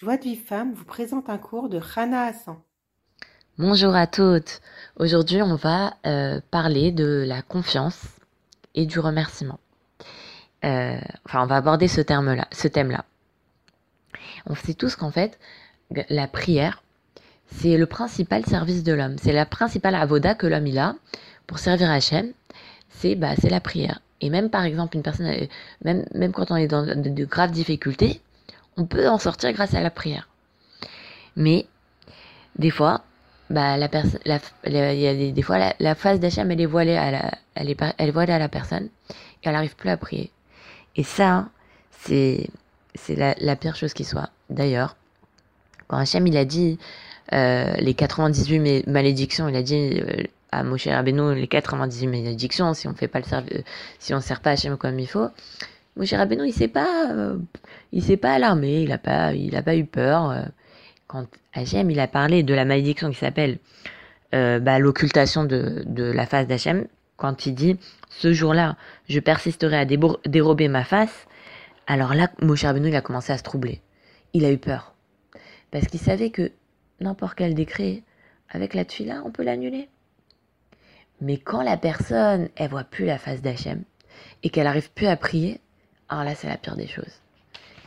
Joie de vie femme vous présente un cours de Rana Hassan. Bonjour à toutes. Aujourd'hui, on va euh, parler de la confiance et du remerciement. Euh, enfin, on va aborder ce thème-là. On sait tous qu'en fait, la prière, c'est le principal service de l'homme. C'est la principale avoda que l'homme a pour servir Hachem. C'est bah, c'est la prière. Et même par exemple, une personne, euh, même, même quand on est dans de graves difficultés, on peut en sortir grâce à la prière. Mais des fois, bah, la personne, la, face d'Hachem elle est voilée à la, elle la personne et elle n'arrive plus à prier. Et ça, c'est c'est la, pire chose qui soit. D'ailleurs, quand Hachem il a dit euh, les 98 malédictions, il a dit euh, à Moshe Rabbeinu les 98 malédictions si on fait le si on sert pas Hachem comme il faut. Moshe Rabbeinu il s'est pas euh, il s'est pas alarmé, il a pas, eu peur. Euh. Quand Hachem, il a parlé de la malédiction qui s'appelle euh, bah, l'occultation de, de la face d'Hachem, quand il dit ce jour-là, je persisterai à dérober ma face, alors là, Moshe Rabbeinu, il a commencé à se troubler. Il a eu peur. Parce qu'il savait que n'importe quel décret, avec la tuila, on peut l'annuler. Mais quand la personne, elle voit plus la face d'Hachem, et qu'elle arrive plus à prier, alors là, c'est la pire des choses.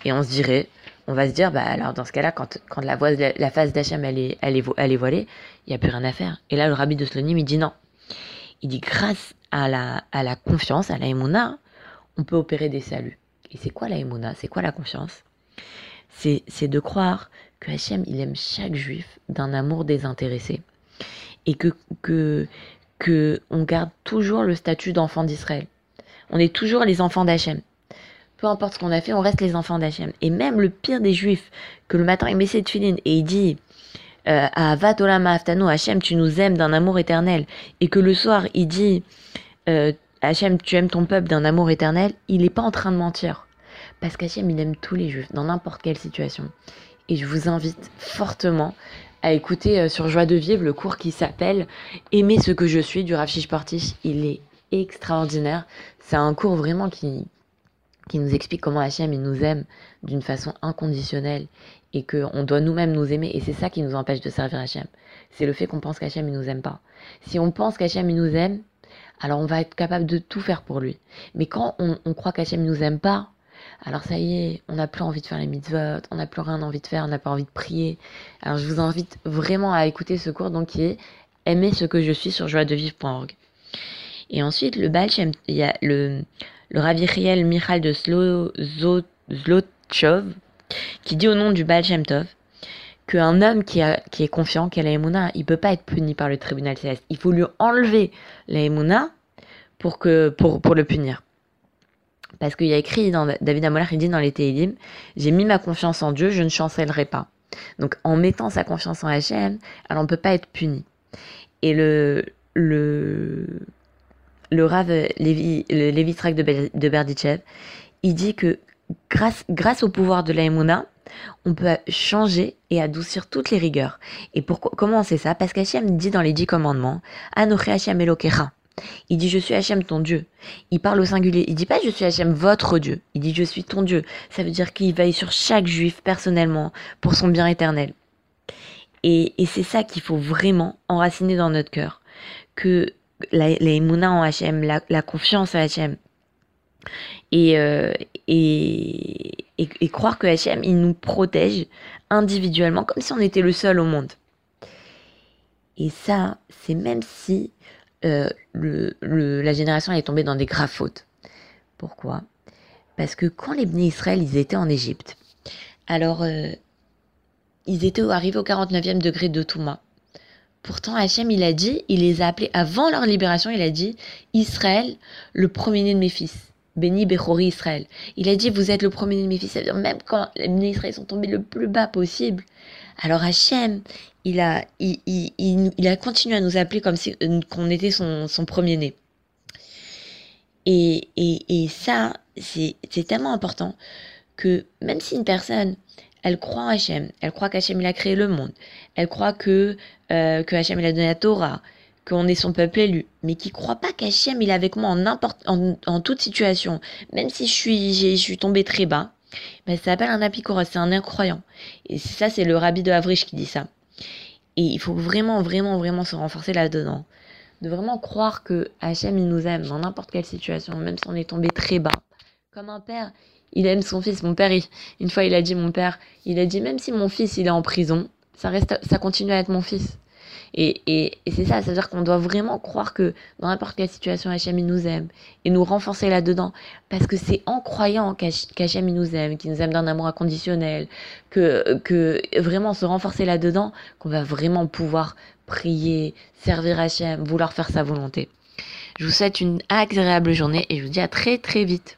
Et on se dirait, on va se dire, bah alors dans ce cas-là, quand, quand la, voix, la, face d'Hachem elle est, elle, est, elle est voilée, il n'y a plus rien à faire. Et là, le rabbi de Slonim, il dit non. Il dit, grâce à la, à la confiance, à la émouna, on peut opérer des saluts. Et c'est quoi la émouna C'est quoi la confiance? C'est, c'est de croire que Hachem, il aime chaque juif d'un amour désintéressé. Et que, que, que on garde toujours le statut d'enfant d'Israël. On est toujours les enfants d'Hachem peu importe ce qu'on a fait, on reste les enfants d'Hachem. Et même le pire des juifs, que le matin il met ses et il dit euh, Vatolama Aftano, Hachem, tu nous aimes d'un amour éternel, et que le soir il dit euh, Hachem, tu aimes ton peuple d'un amour éternel, il n'est pas en train de mentir. Parce qu'Hachem, il aime tous les juifs, dans n'importe quelle situation. Et je vous invite fortement à écouter euh, sur Joie de Vivre le cours qui s'appelle Aimer ce que je suis du Rav Portiche. Il est extraordinaire. C'est un cours vraiment qui, qui nous explique comment Hachem il nous aime d'une façon inconditionnelle et qu'on doit nous-mêmes nous aimer. Et c'est ça qui nous empêche de servir Hachem. C'est le fait qu'on pense qu'Hachem il nous aime pas. Si on pense qu'Hachem il nous aime, alors on va être capable de tout faire pour lui. Mais quand on, croit qu'Hachem nous aime pas, alors ça y est, on n'a plus envie de faire les mitzvot, on n'a plus rien envie de faire, on n'a pas envie de prier. Alors je vous invite vraiment à écouter ce cours donc qui est Aimer ce que je suis sur joiedevivre.org. Et ensuite, le Baal il y a le, le Ravi Michal de Zlotchov, qui dit au nom du Baal Shem Tov qu'un homme qui, est confiant, qui a Emouna, il peut pas être puni par le tribunal céleste. Il faut lui enlever la pour, le punir. Parce qu'il y a écrit dans David Amoller, il dit dans les Tehillim, j'ai mis ma confiance en Dieu, je ne chancellerai pas. Donc en mettant sa confiance en Hachem, alors on ne peut pas être puni. Et le, le Rav Lévi, le Lévi de, Berdichev, il dit que grâce, au pouvoir de la on peut changer et adoucir toutes les rigueurs. Et pourquoi, comment on sait ça? Parce qu'Hachem dit dans les dix commandements, Anoche Hachem Elokecha. Il dit je suis Hachem ton Dieu. Il parle au singulier. Il dit pas je suis Hachem votre Dieu. Il dit je suis ton Dieu. Ça veut dire qu'il veille sur chaque juif personnellement pour son bien éternel. Et, et c'est ça qu'il faut vraiment enraciner dans notre cœur. Que les mouna en Hachem, la, confiance en Hachem. Euh, et, et, croire que Hachem, il nous protège individuellement, comme si on était le seul au monde. Et ça, c'est même si euh, le, la génération est tombée dans des graves fautes. Pourquoi? Parce que quand les Bnei Israël, ils étaient en Égypte, alors euh, ils étaient arrivés au 49e degré de Touma. Pourtant, Hachem, il a dit, il les a appelés avant leur libération, il a dit Israël, le premier-né de mes fils. Béni Bechori Israël. Il a dit Vous êtes le premier-né de mes fils. Ça veut dire, même quand les bénis sont tombés le plus bas possible, alors Hachem, il a, il, il, il, a continué à nous appeler comme si euh, qu'on était son, son premier-né. Et, et, et ça, c'est tellement important que même si une personne, elle croit en Hachem, elle croit qu'Hachem il a créé le monde, elle croit que, euh, que il a donné la Torah, qu'on est son peuple élu, mais qui croit pas qu'Hachem il est avec moi en, en, toute situation, même si je suis, je suis tombée très bas, Ben, ça s'appelle un apikoros, c'est un incroyant. Et ça, c'est le rabbi de Avrish qui dit ça. Et il faut vraiment, vraiment, vraiment se renforcer là-dedans. De vraiment croire que Hachem, il nous aime dans n'importe quelle situation, même si on est tombé très bas. Comme un père, il aime son fils. Mon père, une fois, il a dit, mon père, il a dit, même si mon fils, il est en prison, ça reste, ça continue à être mon fils. Et, et, et c'est ça, c'est-à-dire qu'on doit vraiment croire que dans n'importe quelle situation, Hachem il nous aime et nous renforcer là-dedans. Parce que c'est en croyant qu'Hachem il nous aime, qu'il nous aime d'un amour inconditionnel, que, que vraiment se renforcer là-dedans, qu'on va vraiment pouvoir prier, servir Hachem, vouloir faire sa volonté. Je vous souhaite une agréable journée et je vous dis à très très vite.